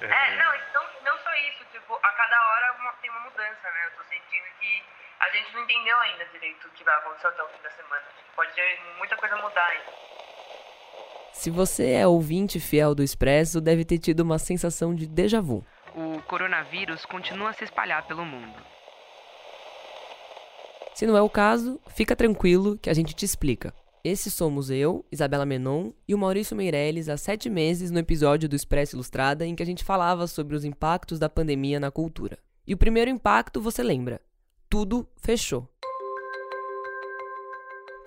É, é não, não, não só isso, tipo, a cada hora uma, tem uma mudança, né? Eu tô sentindo que a gente não entendeu ainda direito o que vai acontecer até o fim da semana. Pode ter muita coisa mudar ainda. Se você é ouvinte fiel do Expresso, deve ter tido uma sensação de déjà vu. O coronavírus continua a se espalhar pelo mundo. Se não é o caso, fica tranquilo que a gente te explica. Esse somos eu, Isabela Menon e o Maurício Meirelles há sete meses no episódio do Expresso Ilustrada em que a gente falava sobre os impactos da pandemia na cultura. E o primeiro impacto você lembra: tudo fechou.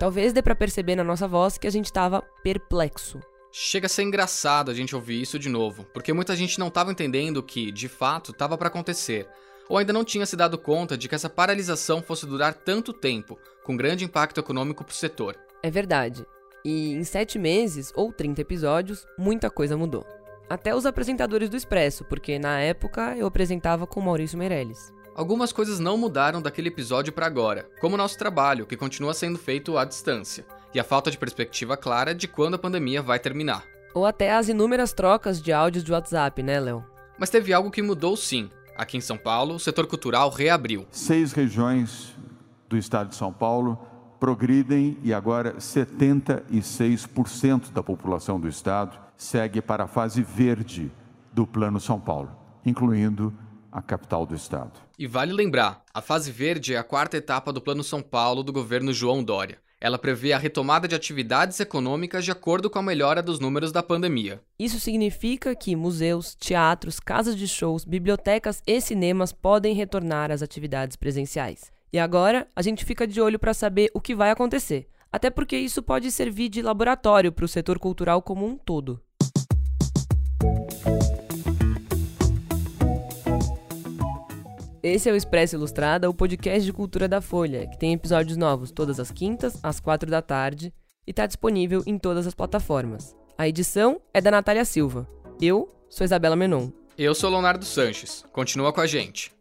Talvez dê para perceber na nossa voz que a gente estava perplexo. Chega a ser engraçado a gente ouvir isso de novo, porque muita gente não estava entendendo que, de fato, estava para acontecer, ou ainda não tinha se dado conta de que essa paralisação fosse durar tanto tempo, com grande impacto econômico para o setor. É verdade. E em sete meses, ou 30 episódios, muita coisa mudou. Até os apresentadores do Expresso, porque na época eu apresentava com Maurício Meirelles. Algumas coisas não mudaram daquele episódio para agora, como o nosso trabalho, que continua sendo feito à distância, e a falta de perspectiva clara de quando a pandemia vai terminar. Ou até as inúmeras trocas de áudios de WhatsApp, né, Léo? Mas teve algo que mudou sim. Aqui em São Paulo, o setor cultural reabriu. Seis regiões do estado de São Paulo progridem e agora 76% da população do estado segue para a fase verde do Plano São Paulo, incluindo a capital do estado. E vale lembrar, a fase verde é a quarta etapa do Plano São Paulo do governo João Dória. Ela prevê a retomada de atividades econômicas de acordo com a melhora dos números da pandemia. Isso significa que museus, teatros, casas de shows, bibliotecas e cinemas podem retornar às atividades presenciais. E agora a gente fica de olho para saber o que vai acontecer, até porque isso pode servir de laboratório para o setor cultural como um todo. Esse é o Expresso Ilustrada, o podcast de cultura da Folha, que tem episódios novos todas as quintas, às quatro da tarde, e está disponível em todas as plataformas. A edição é da Natália Silva. Eu sou Isabela Menon. Eu sou Leonardo Sanches. Continua com a gente.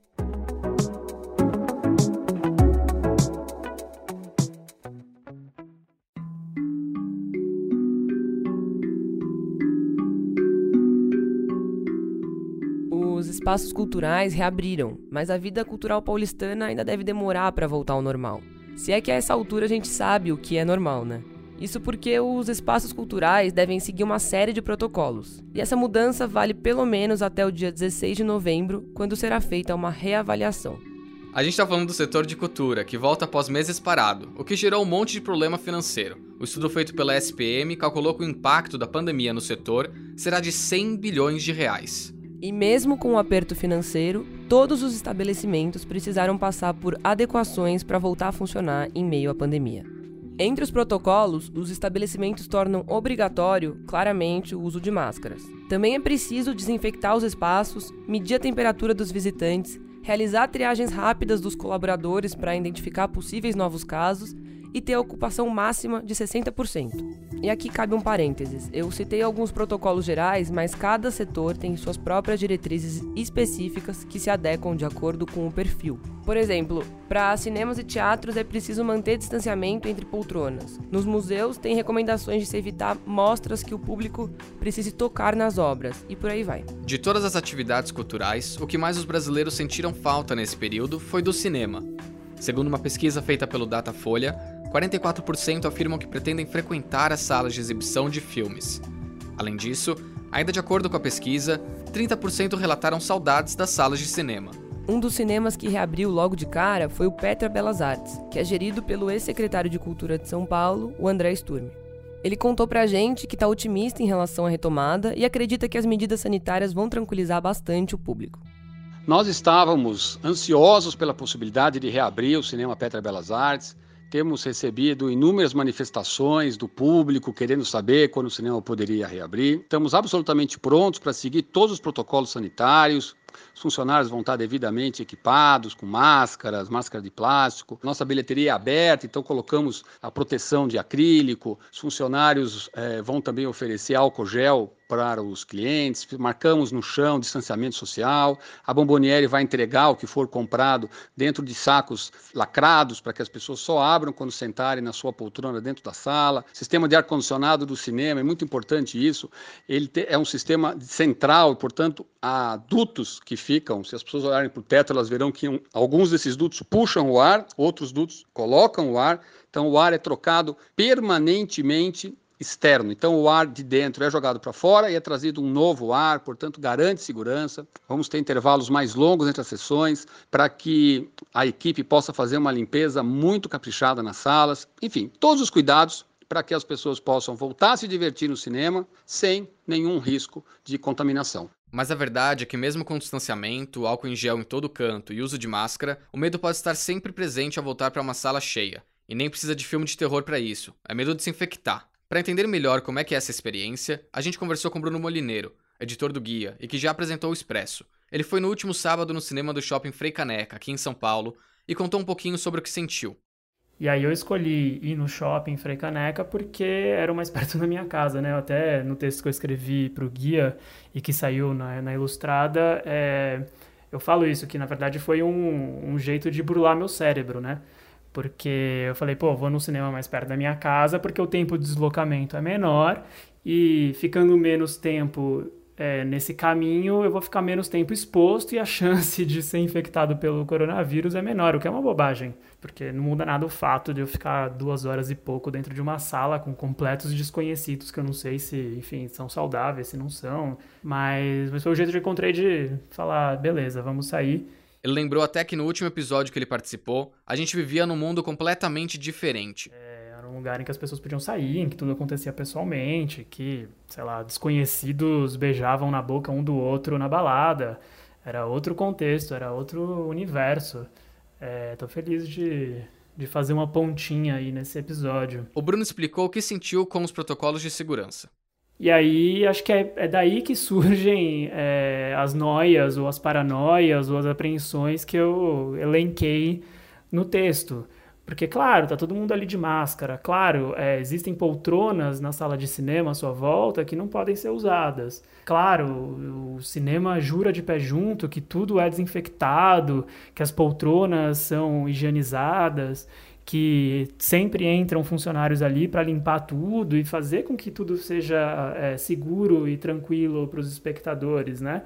Espaços culturais reabriram, mas a vida cultural paulistana ainda deve demorar para voltar ao normal. Se é que a essa altura a gente sabe o que é normal, né? Isso porque os espaços culturais devem seguir uma série de protocolos. E essa mudança vale pelo menos até o dia 16 de novembro, quando será feita uma reavaliação. A gente está falando do setor de cultura, que volta após meses parado, o que gerou um monte de problema financeiro. O estudo feito pela SPM calculou que o impacto da pandemia no setor será de 100 bilhões de reais. E mesmo com o aperto financeiro, todos os estabelecimentos precisaram passar por adequações para voltar a funcionar em meio à pandemia. Entre os protocolos, os estabelecimentos tornam obrigatório, claramente, o uso de máscaras. Também é preciso desinfectar os espaços, medir a temperatura dos visitantes, realizar triagens rápidas dos colaboradores para identificar possíveis novos casos e ter a ocupação máxima de 60%. E aqui cabe um parênteses. Eu citei alguns protocolos gerais, mas cada setor tem suas próprias diretrizes específicas que se adequam de acordo com o perfil. Por exemplo, para cinemas e teatros é preciso manter distanciamento entre poltronas. Nos museus tem recomendações de se evitar mostras que o público precise tocar nas obras e por aí vai. De todas as atividades culturais, o que mais os brasileiros sentiram falta nesse período foi do cinema. Segundo uma pesquisa feita pelo Datafolha, 44% afirmam que pretendem frequentar as salas de exibição de filmes. Além disso, ainda de acordo com a pesquisa, 30% relataram saudades das salas de cinema. Um dos cinemas que reabriu logo de cara foi o Petra Belas Artes, que é gerido pelo ex-secretário de Cultura de São Paulo, o André Sturme. Ele contou pra gente que está otimista em relação à retomada e acredita que as medidas sanitárias vão tranquilizar bastante o público. Nós estávamos ansiosos pela possibilidade de reabrir o Cinema Petra Belas Artes, temos recebido inúmeras manifestações do público querendo saber quando o cinema poderia reabrir. Estamos absolutamente prontos para seguir todos os protocolos sanitários, Os funcionários vão estar devidamente equipados, com máscaras, máscara de plástico. Nossa bilheteria é aberta, então colocamos a proteção de acrílico. Os funcionários é, vão também oferecer álcool gel para os clientes, marcamos no chão distanciamento social, a Bomboniere vai entregar o que for comprado dentro de sacos lacrados para que as pessoas só abram quando sentarem na sua poltrona dentro da sala. Sistema de ar-condicionado do cinema, é muito importante isso. Ele é um sistema central, portanto, há dutos que ficam, se as pessoas olharem para o teto, elas verão que um, alguns desses dutos puxam o ar, outros dutos colocam o ar, então o ar é trocado permanentemente externo. Então, o ar de dentro é jogado para fora e é trazido um novo ar, portanto, garante segurança. Vamos ter intervalos mais longos entre as sessões para que a equipe possa fazer uma limpeza muito caprichada nas salas. Enfim, todos os cuidados para que as pessoas possam voltar a se divertir no cinema sem nenhum risco de contaminação. Mas a verdade é que, mesmo com distanciamento, álcool em gel em todo canto e uso de máscara, o medo pode estar sempre presente ao voltar para uma sala cheia. E nem precisa de filme de terror para isso. É medo de se infectar. Para entender melhor como é que é essa experiência, a gente conversou com Bruno Molineiro, editor do Guia e que já apresentou o Expresso. Ele foi no último sábado no cinema do Shopping Frei Caneca, aqui em São Paulo, e contou um pouquinho sobre o que sentiu. E aí eu escolhi ir no shopping Frei Caneca porque era o mais perto da minha casa, né? Até no texto que eu escrevi para o guia e que saiu na, na Ilustrada, é, eu falo isso, que na verdade foi um, um jeito de burlar meu cérebro, né? Porque eu falei, pô, vou no cinema mais perto da minha casa, porque o tempo de deslocamento é menor e ficando menos tempo é, nesse caminho, eu vou ficar menos tempo exposto e a chance de ser infectado pelo coronavírus é menor, o que é uma bobagem, porque não muda nada o fato de eu ficar duas horas e pouco dentro de uma sala com completos desconhecidos que eu não sei se, enfim, são saudáveis, se não são, mas, mas foi o jeito que eu encontrei de falar, beleza, vamos sair. Ele lembrou até que no último episódio que ele participou, a gente vivia num mundo completamente diferente. É, era um lugar em que as pessoas podiam sair, em que tudo acontecia pessoalmente, que, sei lá, desconhecidos beijavam na boca um do outro na balada. Era outro contexto, era outro universo. É, tô feliz de, de fazer uma pontinha aí nesse episódio. O Bruno explicou o que sentiu com os protocolos de segurança. E aí, acho que é, é daí que surgem é, as noias, ou as paranoias, ou as apreensões que eu elenquei no texto. Porque, claro, tá todo mundo ali de máscara. Claro, é, existem poltronas na sala de cinema à sua volta que não podem ser usadas. Claro, o cinema jura de pé junto que tudo é desinfectado, que as poltronas são higienizadas que sempre entram funcionários ali para limpar tudo e fazer com que tudo seja é, seguro e tranquilo para os espectadores, né?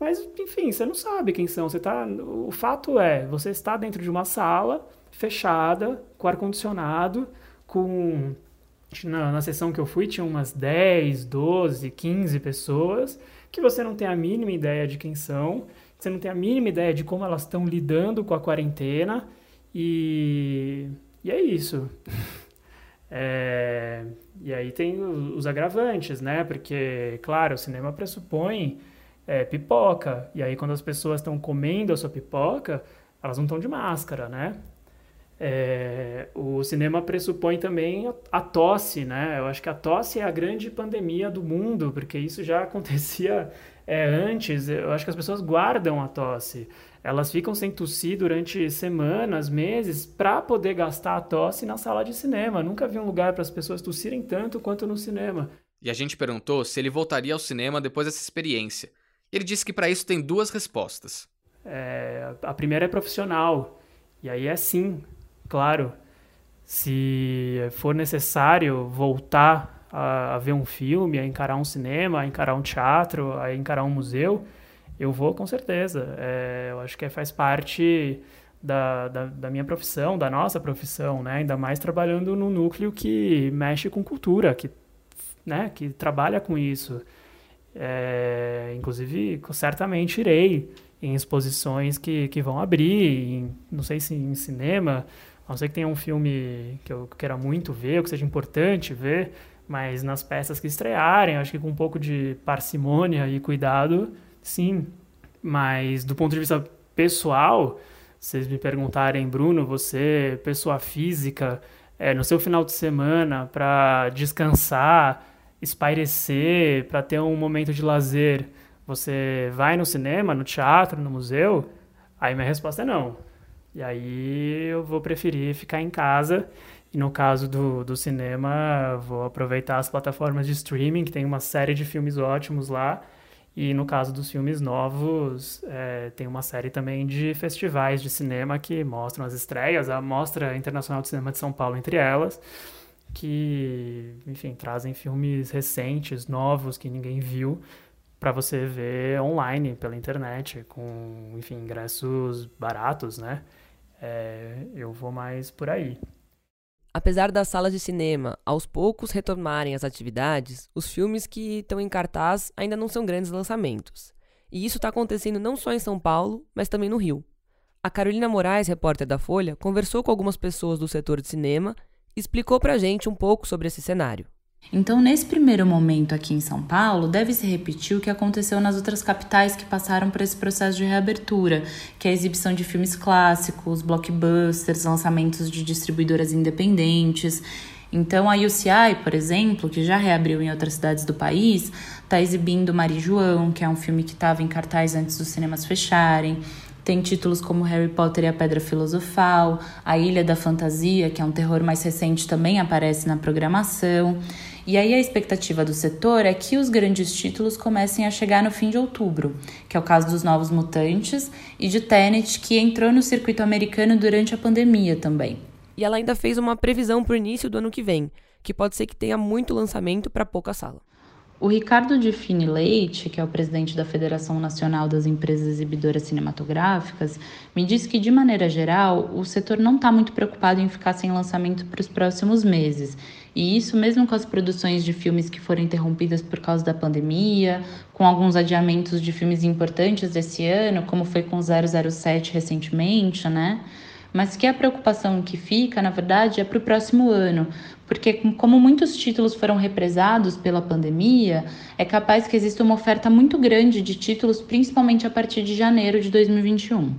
Mas, enfim, você não sabe quem são. Você tá, o fato é, você está dentro de uma sala fechada, com ar-condicionado, com... Na, na sessão que eu fui, tinha umas 10, 12, 15 pessoas que você não tem a mínima ideia de quem são, você não tem a mínima ideia de como elas estão lidando com a quarentena, e, e é isso. É, e aí tem os agravantes, né? Porque, claro, o cinema pressupõe é, pipoca. E aí, quando as pessoas estão comendo a sua pipoca, elas não estão de máscara, né? É, o cinema pressupõe também a tosse, né? Eu acho que a tosse é a grande pandemia do mundo, porque isso já acontecia é, antes. Eu acho que as pessoas guardam a tosse elas ficam sem tossir durante semanas, meses, para poder gastar a tosse na sala de cinema. Nunca vi um lugar para as pessoas tossirem tanto quanto no cinema. E a gente perguntou se ele voltaria ao cinema depois dessa experiência. Ele disse que para isso tem duas respostas. É, a primeira é profissional. E aí é sim, claro. Se for necessário voltar a, a ver um filme, a encarar um cinema, a encarar um teatro, a encarar um museu, eu vou com certeza. É, eu acho que faz parte da, da, da, minha profissão, da nossa profissão, né? Ainda mais trabalhando no núcleo que mexe com cultura, que, né? que trabalha com isso. É, inclusive, certamente irei em exposições que, que vão abrir, em, não sei se em cinema, a não sei que tenha um filme que eu queira muito ver, ou que seja importante ver, mas nas peças que estrearem, acho que com um pouco de parcimônia e cuidado, Sim, mas do ponto de vista pessoal, vocês me perguntarem, Bruno, você, pessoa física, é, no seu final de semana para descansar, espairecer, para ter um momento de lazer, Você vai no cinema, no teatro, no museu? Aí minha resposta é não. E aí eu vou preferir ficar em casa. E no caso do, do cinema, vou aproveitar as plataformas de streaming, que tem uma série de filmes ótimos lá. E no caso dos filmes novos, é, tem uma série também de festivais de cinema que mostram as estreias, a Mostra Internacional de Cinema de São Paulo entre elas, que, enfim, trazem filmes recentes, novos, que ninguém viu, para você ver online, pela internet, com, enfim, ingressos baratos, né? É, eu vou mais por aí. Apesar das salas de cinema aos poucos retomarem as atividades, os filmes que estão em cartaz ainda não são grandes lançamentos. E isso está acontecendo não só em São Paulo, mas também no Rio. A Carolina Moraes, repórter da Folha, conversou com algumas pessoas do setor de cinema e explicou pra gente um pouco sobre esse cenário. Então, nesse primeiro momento aqui em São Paulo, deve se repetir o que aconteceu nas outras capitais que passaram por esse processo de reabertura, que é a exibição de filmes clássicos, blockbusters, lançamentos de distribuidoras independentes. Então, a UCI, por exemplo, que já reabriu em outras cidades do país, está exibindo Mari João, que é um filme que estava em cartaz antes dos cinemas fecharem. Tem títulos como Harry Potter e a Pedra Filosofal, A Ilha da Fantasia, que é um terror mais recente, também aparece na programação. E aí a expectativa do setor é que os grandes títulos comecem a chegar no fim de outubro, que é o caso dos Novos Mutantes e de Tenet, que entrou no circuito americano durante a pandemia também. E ela ainda fez uma previsão para o início do ano que vem, que pode ser que tenha muito lançamento para pouca sala. O Ricardo de Fini Leite, que é o presidente da Federação Nacional das Empresas Exibidoras Cinematográficas, me disse que, de maneira geral, o setor não está muito preocupado em ficar sem lançamento para os próximos meses. E isso mesmo com as produções de filmes que foram interrompidas por causa da pandemia, com alguns adiamentos de filmes importantes desse ano, como foi com 007 recentemente, né? Mas que a preocupação que fica, na verdade, é para o próximo ano, porque como muitos títulos foram represados pela pandemia, é capaz que exista uma oferta muito grande de títulos, principalmente a partir de janeiro de 2021.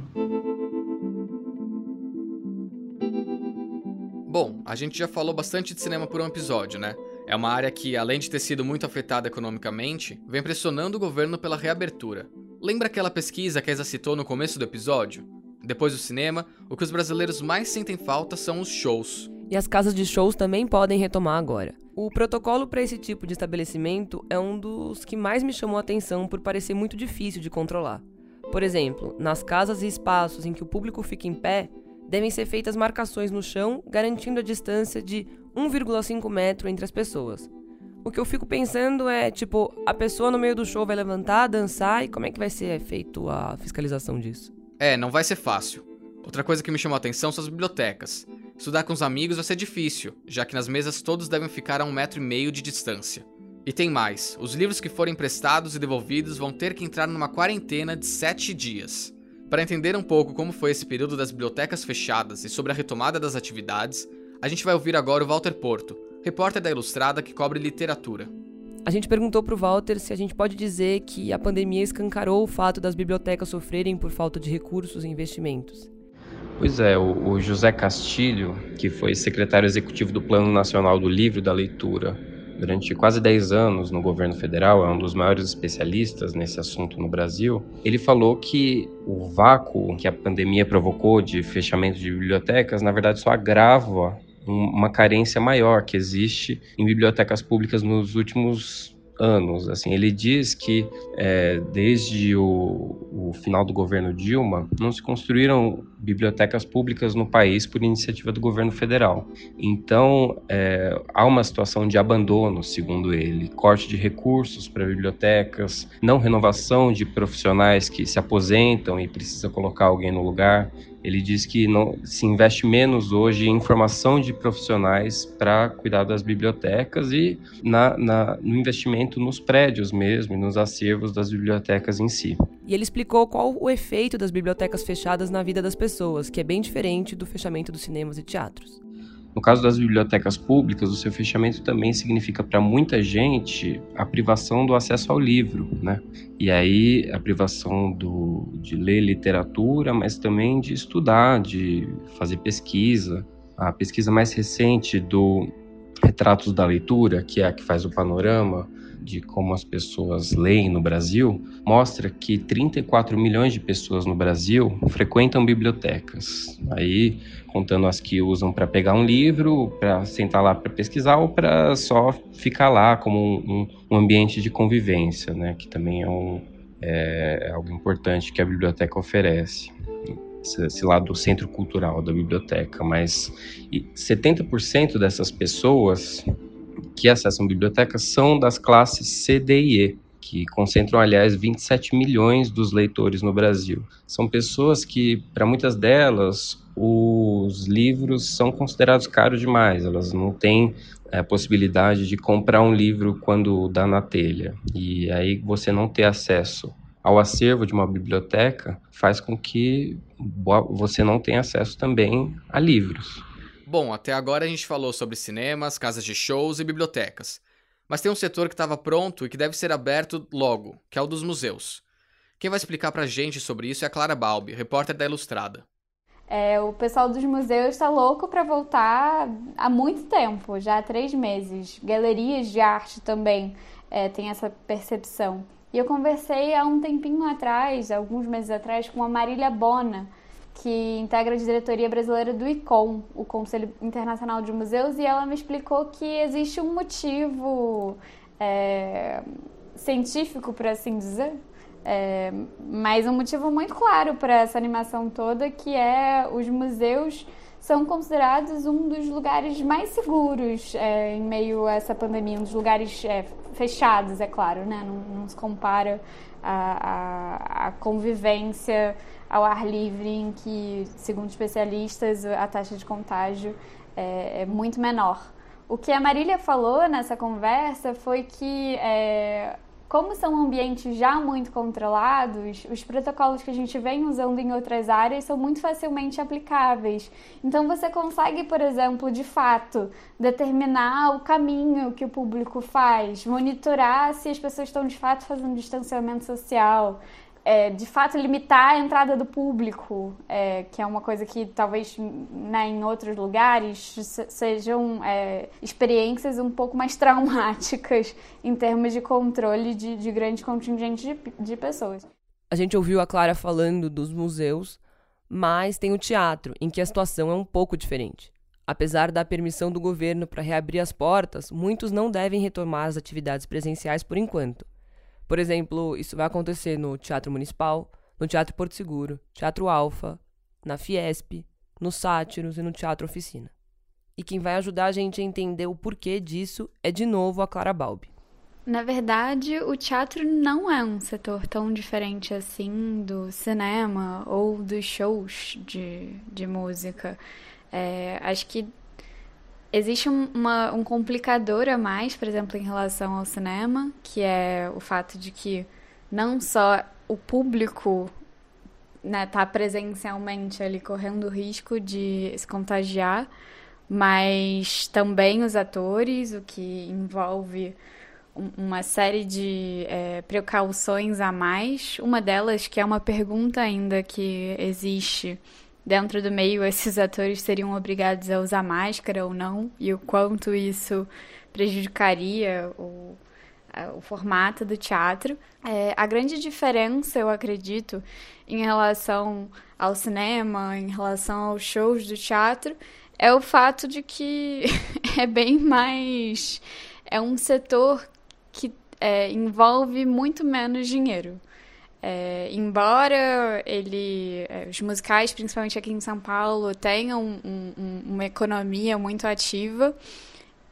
Bom, a gente já falou bastante de cinema por um episódio, né? É uma área que, além de ter sido muito afetada economicamente, vem pressionando o governo pela reabertura. Lembra aquela pesquisa que a Isa citou no começo do episódio? Depois do cinema, o que os brasileiros mais sentem falta são os shows. E as casas de shows também podem retomar agora. O protocolo para esse tipo de estabelecimento é um dos que mais me chamou a atenção por parecer muito difícil de controlar. Por exemplo, nas casas e espaços em que o público fica em pé, devem ser feitas marcações no chão, garantindo a distância de 1,5 metro entre as pessoas. O que eu fico pensando é, tipo, a pessoa no meio do show vai levantar, dançar e como é que vai ser feito a fiscalização disso? É, não vai ser fácil. Outra coisa que me chamou a atenção são as bibliotecas. Estudar com os amigos vai ser difícil, já que nas mesas todos devem ficar a um metro e meio de distância. E tem mais: os livros que forem emprestados e devolvidos vão ter que entrar numa quarentena de 7 dias. Para entender um pouco como foi esse período das bibliotecas fechadas e sobre a retomada das atividades, a gente vai ouvir agora o Walter Porto, repórter da Ilustrada que cobre literatura. A gente perguntou para o Walter se a gente pode dizer que a pandemia escancarou o fato das bibliotecas sofrerem por falta de recursos e investimentos. Pois é, o, José Castilho, que foi secretário executivo do Plano Nacional do Livro e da Leitura durante quase 10 anos no governo federal, é um dos maiores especialistas nesse assunto no Brasil, ele falou que o vácuo que a pandemia provocou de fechamento de bibliotecas, na verdade, só agrava uma carência maior que existe em bibliotecas públicas nos últimos anos. Assim, ele diz que é, desde o, o, final do governo Dilma não se construíram bibliotecas públicas no país por iniciativa do governo federal. Então é, há uma situação de abandono, segundo ele, corte de recursos para bibliotecas, não renovação de profissionais que se aposentam e precisa colocar alguém no lugar. Ele diz que não, se investe menos hoje em formação de profissionais para cuidar das bibliotecas e na, na, no investimento nos prédios mesmo e nos acervos das bibliotecas em si. E ele explicou qual o efeito das bibliotecas fechadas na vida das pessoas, que é bem diferente do fechamento dos cinemas e teatros. No caso das bibliotecas públicas, o seu fechamento também significa para muita gente a privação do acesso ao livro, né? E aí a privação do, de ler literatura, mas também de estudar, de fazer pesquisa. A pesquisa mais recente do Retratos da Leitura, que é a que faz o panorama, de como as pessoas leem no Brasil mostra que 34 milhões de pessoas no Brasil frequentam bibliotecas. Aí, contando as que usam para pegar um livro, para sentar lá para pesquisar ou para só ficar lá como um, um, ambiente de convivência, né? Que também é, um, é, é algo importante que a biblioteca oferece esse lado centro cultural da biblioteca, mas 70% dessas pessoas que acessam bibliotecas são das classes C, D e E, que concentram, aliás, 27 milhões dos leitores no Brasil. São pessoas que, para muitas delas, os livros são considerados caros demais, elas não têm é, possibilidade de comprar um livro quando dá na telha. E aí você não ter acesso ao acervo de uma biblioteca faz com que você não tenha acesso também a livros. Bom, até agora a gente falou sobre cinemas, casas de shows e bibliotecas. Mas tem um setor que estava pronto e que deve ser aberto logo, que é o dos museus. Quem vai explicar pra gente sobre isso é a Clara Balbi, repórter da Ilustrada. É, o pessoal dos museus está louco para voltar há muito tempo, já há três meses. Galerias de arte também é, têm essa percepção. E eu conversei há um tempinho atrás, alguns meses atrás, com a Marília Bona, que integra a diretoria brasileira do ICOM, o Conselho Internacional de Museus, e ela me explicou que existe um motivo é, científico, por assim dizer, é, mas um motivo muito claro para essa animação toda, que é os museus são considerados um dos lugares mais seguros é, em meio a essa pandemia, um dos lugares é, fechados, é claro, né? Não, não se compara a, convivência ao ar livre, em que, segundo especialistas, a taxa de contágio é, é muito menor. O que a Marília falou nessa conversa foi que é, como são ambientes já muito controlados, os protocolos que a gente vem usando em outras áreas são muito facilmente aplicáveis. Então você consegue, por exemplo, de fato, determinar o caminho que o público faz, monitorar se as pessoas estão de fato fazendo distanciamento social, é, de fato limitar a entrada do público, é, que é uma coisa que talvez né, em outros lugares sejam é, experiências um pouco mais traumáticas em termos de controle de, de grande contingente de, de pessoas. A gente ouviu a Clara falando dos museus, mas tem o teatro, em que a situação é um pouco diferente. Apesar da permissão do governo para reabrir as portas, muitos não devem retomar as atividades presenciais por enquanto. Por exemplo, isso vai acontecer no Teatro Municipal, no Teatro Porto Seguro, Teatro Alfa, na Fiesp, no Sátiros e no Teatro Oficina. E quem vai ajudar a gente a entender o porquê disso é de novo a Clara Balbi. Na verdade, o teatro não é um setor tão diferente assim do cinema ou dos shows de, de música. É, acho que Existe uma, um complicador a mais, por exemplo, em relação ao cinema, que é o fato de que não só o público né, tá presencialmente ali correndo risco de se contagiar, mas também os atores, o que envolve uma série de é, precauções a mais. Uma delas, que é uma pergunta ainda que existe dentro do meio esses atores seriam obrigados a usar máscara ou não e o quanto isso prejudicaria o, o formato do teatro. É, a grande diferença, eu acredito, em relação ao cinema, em relação aos shows do teatro, é o fato de que é bem mais. É um setor que é, envolve muito menos dinheiro. É, embora ele, é, os musicais, principalmente aqui em São Paulo, tenham um, um, uma economia muito ativa,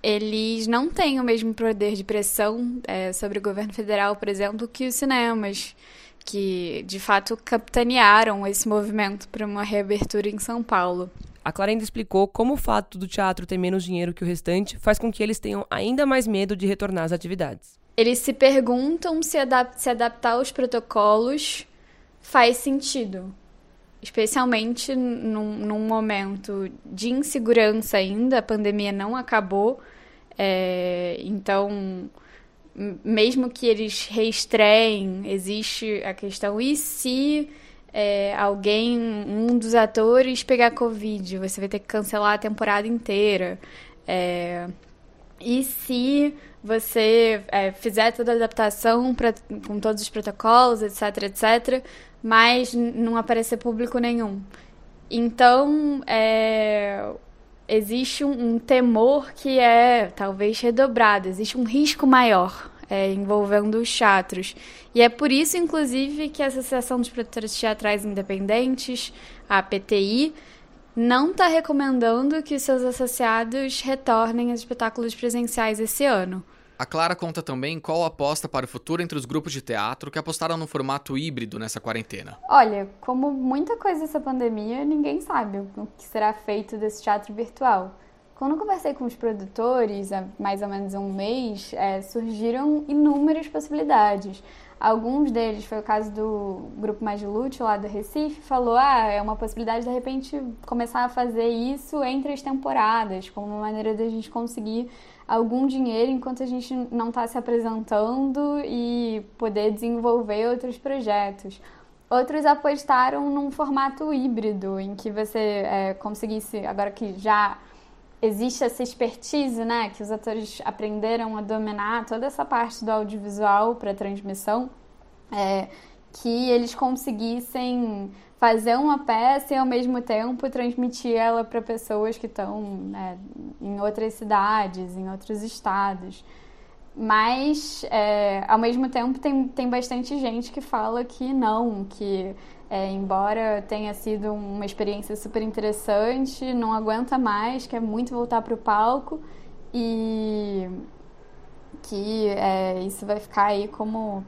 eles não têm o mesmo poder de pressão é, sobre o governo federal, por exemplo, que os cinemas, que de fato capitanearam esse movimento para uma reabertura em São Paulo. A Clara ainda explicou como o fato do teatro ter menos dinheiro que o restante faz com que eles tenham ainda mais medo de retornar às atividades eles se perguntam se, adap se adaptar aos protocolos faz sentido. Especialmente num, num, momento de insegurança ainda, a pandemia não acabou. É, então, mesmo que eles reestreiem, existe a questão: e se é, alguém, um dos atores, pegar Covid? Você vai ter que cancelar a temporada inteira. É, E se você é, fizer toda a adaptação pra, com todos os protocolos, etc, etc, mas não aparecer público nenhum. Então, é, existe um, um, temor que é talvez redobrado, existe um risco maior é, envolvendo os teatros. E é por isso, inclusive, que a Associação dos Produtores Teatrais Independentes, a PTI, não está recomendando que os seus associados retornem aos espetáculos presenciais esse ano. A Clara conta também qual a aposta para o futuro entre os grupos de teatro que apostaram no formato híbrido nessa quarentena. Olha, como muita coisa dessa pandemia, ninguém sabe o que será feito desse teatro virtual. Quando eu conversei com os produtores, há mais ou menos um mês, é, surgiram inúmeras possibilidades. Alguns deles, foi o caso do Grupo Mais Lútil, lá do Recife, falou: ah, é uma possibilidade de repente começar a fazer isso entre as temporadas, como uma maneira de a gente conseguir algum dinheiro enquanto a gente não está se apresentando e poder desenvolver outros projetos. Outros apostaram num formato híbrido, em que você é, conseguisse, agora que já existe essa expertise, né, que os atores aprenderam a dominar toda essa parte do audiovisual para transmissão, é, que eles conseguissem fazer uma peça e ao mesmo tempo transmitir ela para pessoas que estão né, em outras cidades, em outros estados. Mas, é, ao mesmo tempo, tem, tem bastante gente que fala que não, que é, embora tenha sido uma experiência super interessante, não aguenta mais, quer muito voltar para o palco e que é, isso vai ficar aí como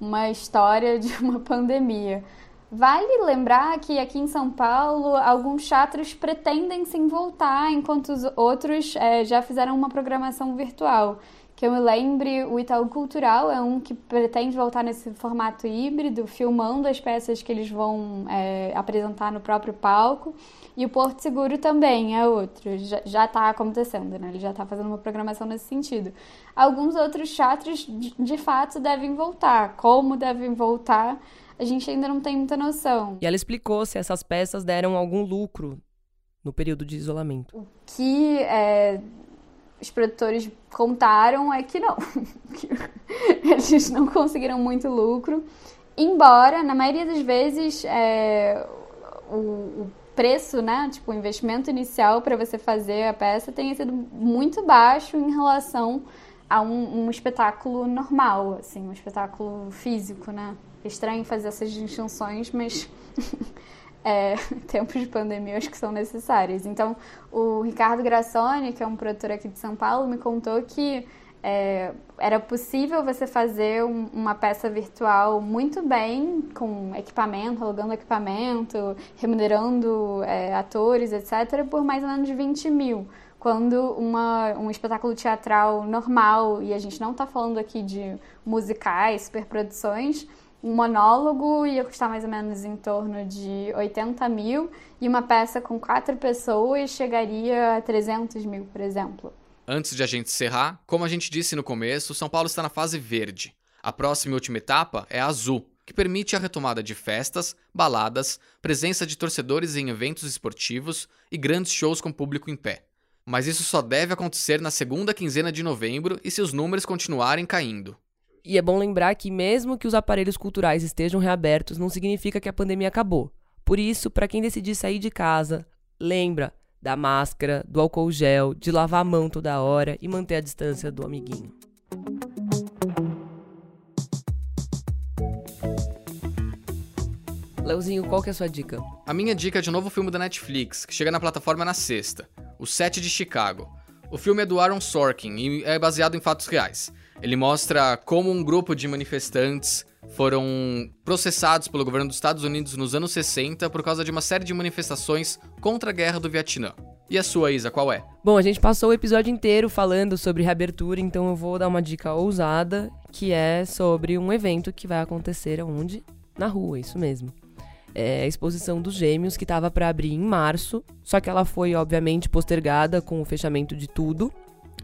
uma história de uma pandemia. Vale lembrar que aqui em São Paulo alguns teatros pretendem sim voltar, enquanto os outros é, já fizeram uma programação virtual que eu me lembre, o Itaú Cultural é um que pretende voltar nesse formato híbrido, filmando as peças que eles vão é, apresentar no próprio palco. E o Porto Seguro também é outro, já está acontecendo, né? Ele já está fazendo uma programação nesse sentido. Alguns outros teatros, de, de fato, devem voltar. Como devem voltar, a gente ainda não tem muita noção. E ela explicou se essas peças deram algum lucro no período de isolamento. O que é, os produtores contaram é que não. Eles não conseguiram muito lucro. Embora, na maioria das vezes, é, o, o, preço, né, tipo, o investimento inicial para você fazer a peça tenha sido muito baixo em relação a um, um espetáculo normal, assim, um espetáculo físico, né? É estranho fazer essas distinções, mas é, tempos de pandemia acho que são necessários. Então, o Ricardo Grassoni, que é um produtor aqui de São Paulo, me contou que é, era possível você fazer um, uma peça virtual muito bem, com equipamento, alugando equipamento, remunerando é, atores, etc., por mais ou menos 20 mil. Quando uma, um espetáculo teatral normal, e a gente não está falando aqui de musicais, superproduções, um monólogo ia custar mais ou menos em torno de 80 mil e uma peça com quatro pessoas chegaria a 300 mil, por exemplo. Antes de a gente encerrar, como a gente disse no começo, São Paulo está na fase verde. A próxima e última etapa é a azul, que permite a retomada de festas, baladas, presença de torcedores em eventos esportivos e grandes shows com público em pé. Mas isso só deve acontecer na segunda quinzena de novembro e se os números continuarem caindo. E é bom lembrar que, mesmo que os aparelhos culturais estejam reabertos, não significa que a pandemia acabou. Por isso, para quem decidir sair de casa, lembra da máscara, do álcool gel, de lavar a mão toda hora e manter a distância do amiguinho. Leozinho, qual que é a sua dica? A minha dica é de novo filme da Netflix, que chega na plataforma na sexta, O Sete de Chicago. O filme é do Aaron Sorkin e é baseado em fatos reais. Ele mostra como um grupo de manifestantes foram processados pelo governo dos Estados Unidos nos anos 60 por causa de uma série de manifestações contra a guerra do Vietnã. E a sua, Isa, qual é? Bom, a gente passou o episódio inteiro falando sobre reabertura, então eu vou dar uma dica ousada, que é sobre um evento que vai acontecer onde? Na rua, isso mesmo. É a exposição dos Gêmeos, que estava para abrir em março, só que ela foi, obviamente, postergada com o fechamento de tudo.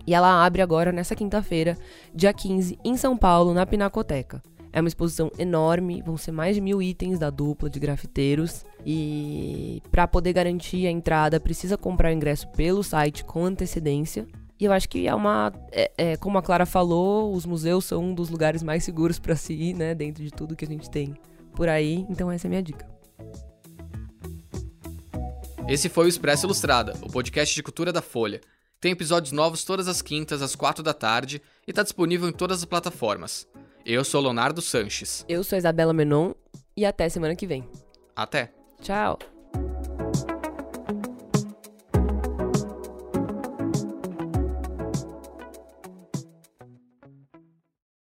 E ela abre agora nessa quinta-feira, dia 15, em São Paulo, na Pinacoteca. É uma exposição enorme, vão ser mais de mil itens da dupla de grafiteiros. E para poder garantir a entrada, precisa comprar o ingresso pelo site com antecedência. E eu acho que é uma. É, é, como a Clara falou, os museus são um dos lugares mais seguros para se ir, né? Dentro de tudo que a gente tem por aí. Então, essa é a minha dica. Esse foi o Expresso Ilustrada, o podcast de cultura da Folha. Tem episódios novos todas as quintas, às quatro da tarde, e está disponível em todas as plataformas. Eu sou Leonardo Sanches. Eu sou Isabela Menon e até semana que vem. Até. Tchau.